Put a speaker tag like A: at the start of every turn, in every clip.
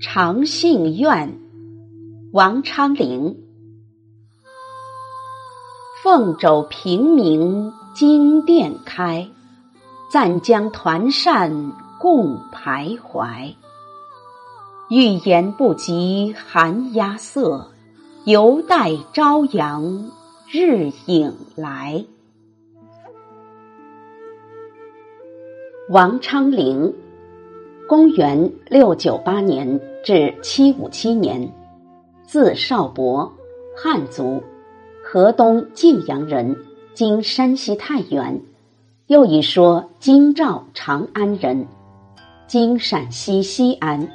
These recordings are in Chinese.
A: 长信院，王昌龄。凤肘平明金殿开，暂将团扇共徘徊。欲言不及寒鸦色，犹待朝阳日影来。王昌龄，公元六九八年至七五七年，字少伯，汉族。河东晋阳人，今山西太原，又一说京兆长安人，今陕西西安。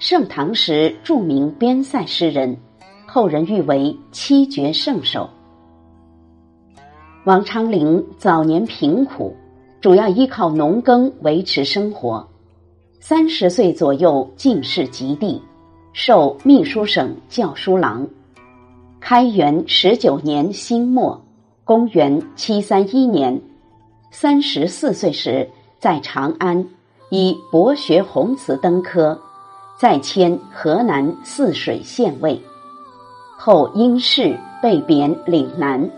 A: 盛唐时著名边塞诗人，后人誉为七绝圣手。王昌龄早年贫苦，主要依靠农耕维持生活。三十岁左右进士及第，授秘书省校书郎。开元十九年辛末，公元七三一年，三十四岁时，在长安以博学宏词登科，再迁河南泗水县尉，后因事被贬岭南。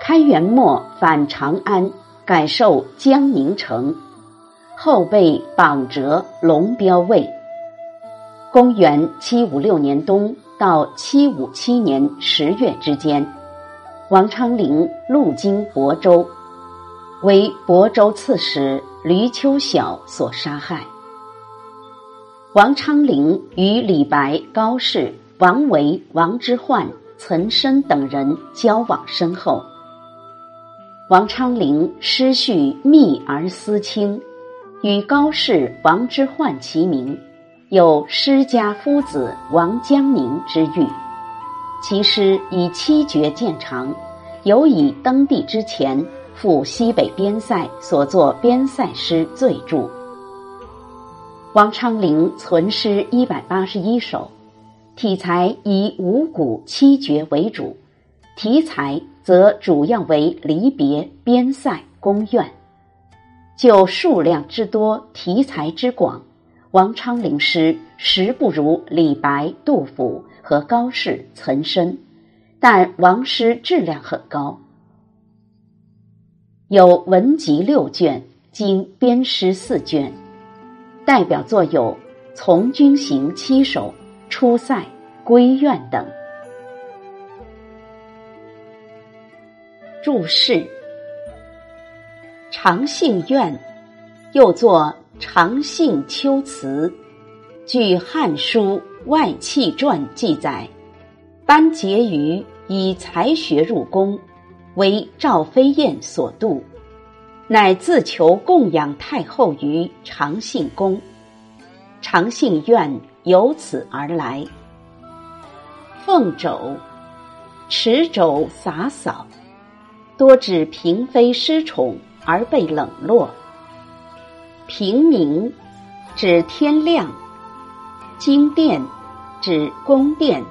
A: 开元末返长安，改授江宁城，后被榜折龙标尉。公元七五六年冬。到七五七年十月之间，王昌龄路经亳州，为亳州刺史闾丘晓所杀害。王昌龄与李白、高适、王维、王之涣、岑参等人交往深厚。王昌龄诗序密而思清，与高适、王之涣齐名。有诗家夫子王江宁之誉，其诗以七绝见长，尤以登第之前赴西北边塞所作边塞诗最著。王昌龄存诗一百八十一首，体裁以五古七绝为主，题材则主要为离别、边塞、宫怨。就数量之多，题材之广。王昌龄诗实不如李白、杜甫和高适、岑参，但王诗质量很高，有文集六卷，经编诗四卷，代表作有《从军行》七首、《出塞》《归院》等。注释：长信院，又作。长信秋词，据《汉书外戚传》记载，班婕妤以才学入宫，为赵飞燕所妒，乃自求供养太后于长信宫，长信院由此而来。凤肘，持肘洒扫，多指嫔妃失宠而被冷落。平明，指天亮；金殿，指宫殿，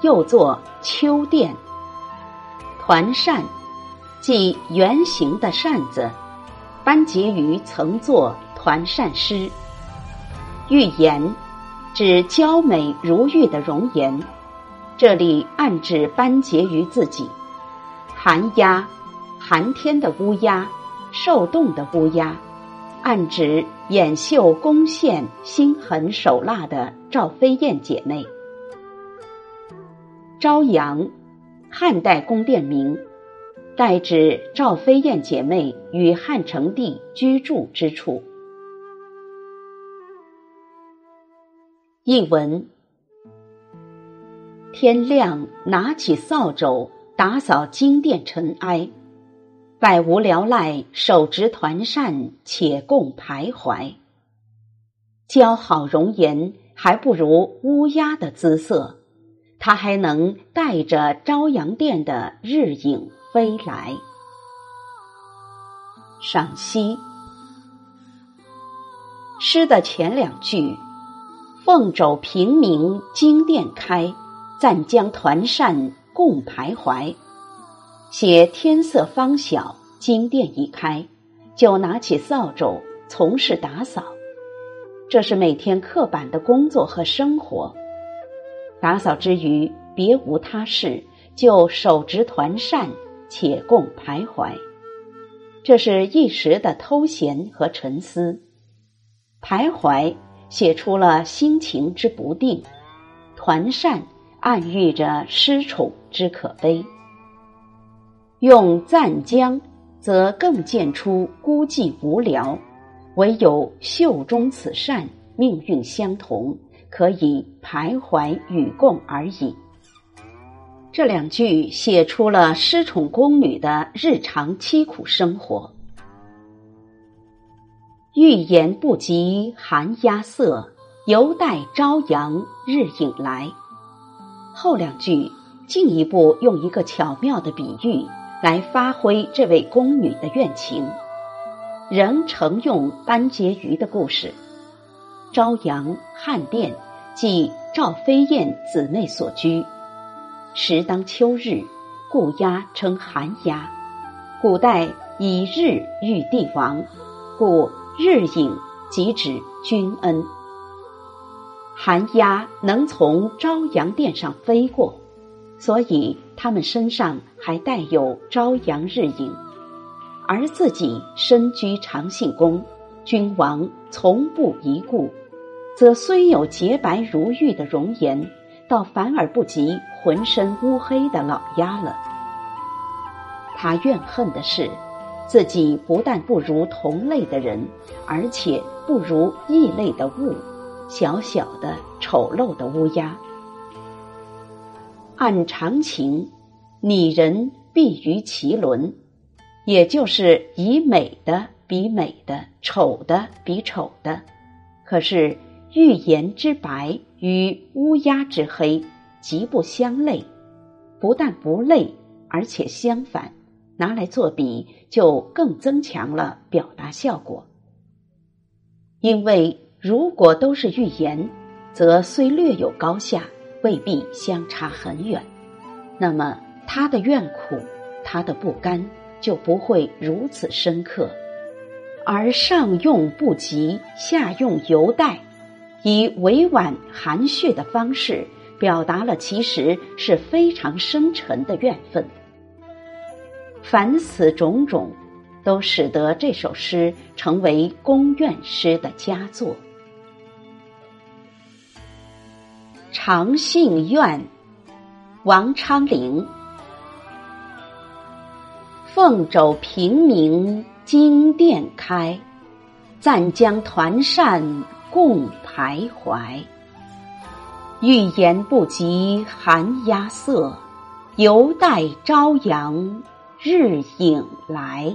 A: 又作秋殿。团扇，即圆形的扇子。班婕妤曾作团扇诗。玉颜，指娇美如玉的容颜，这里暗指班婕妤自己。寒鸦，寒天的乌鸦，受冻的乌鸦。暗指眼秀攻陷、心狠手辣的赵飞燕姐妹。朝阳，汉代宫殿名，代指赵飞燕姐妹与汉成帝居住之处。译文：天亮，拿起扫帚打扫金殿尘埃。百无聊赖，手执团扇，且共徘徊。姣好容颜，还不如乌鸦的姿色。它还能带着朝阳殿的日影飞来。赏析：诗的前两句“凤肘平明金殿开，暂将团扇共徘徊”。写天色方晓，金殿已开，就拿起扫帚从事打扫。这是每天刻板的工作和生活。打扫之余，别无他事，就手执团扇，且共徘徊。这是一时的偷闲和沉思。徘徊写出了心情之不定，团扇暗喻着失宠之可悲。用赞江，则更见出孤寂无聊。唯有袖中此扇，命运相同，可以徘徊与共而已。这两句写出了失宠宫女的日常凄苦生活。欲言不及寒鸦色，犹待朝阳日影来。后两句进一步用一个巧妙的比喻来发挥这位宫女的怨情。仍承用班婕妤的故事，朝阳汉殿即赵飞燕姊妹所居。时当秋日，故鸦称寒鸦。古代以日喻帝王，故日影即指君恩。寒鸦能从朝阳殿上飞过，所以他们身上还带有朝阳日影。而自己身居长信宫，君王从不疑故，则虽有洁白如玉的容颜，倒反而不及浑身乌黑的老鸦了。他怨恨的是，自己不但不如同类的人，而且不如异类的物，小小的丑陋的乌鸦。按常情，拟人必于其伦。也就是以美的比美的，丑的比丑的。可是玉颜之白与乌鸦之黑极不相类，不但不类，而且相反。拿来作比，就更增强了表达效果。因为如果都是玉颜，则虽略有高下，未必相差很远。那么他的怨苦，他的不甘。就不会如此深刻，而上用不及，下用犹待，以委婉含蓄的方式表达了其实是非常深沉的怨愤。凡此种种，都使得这首诗成为宫怨诗的佳作。长信院，王昌龄。凤肘平明金殿开，暂将团扇共徘徊。欲言不及寒鸦色，犹待朝阳日影来。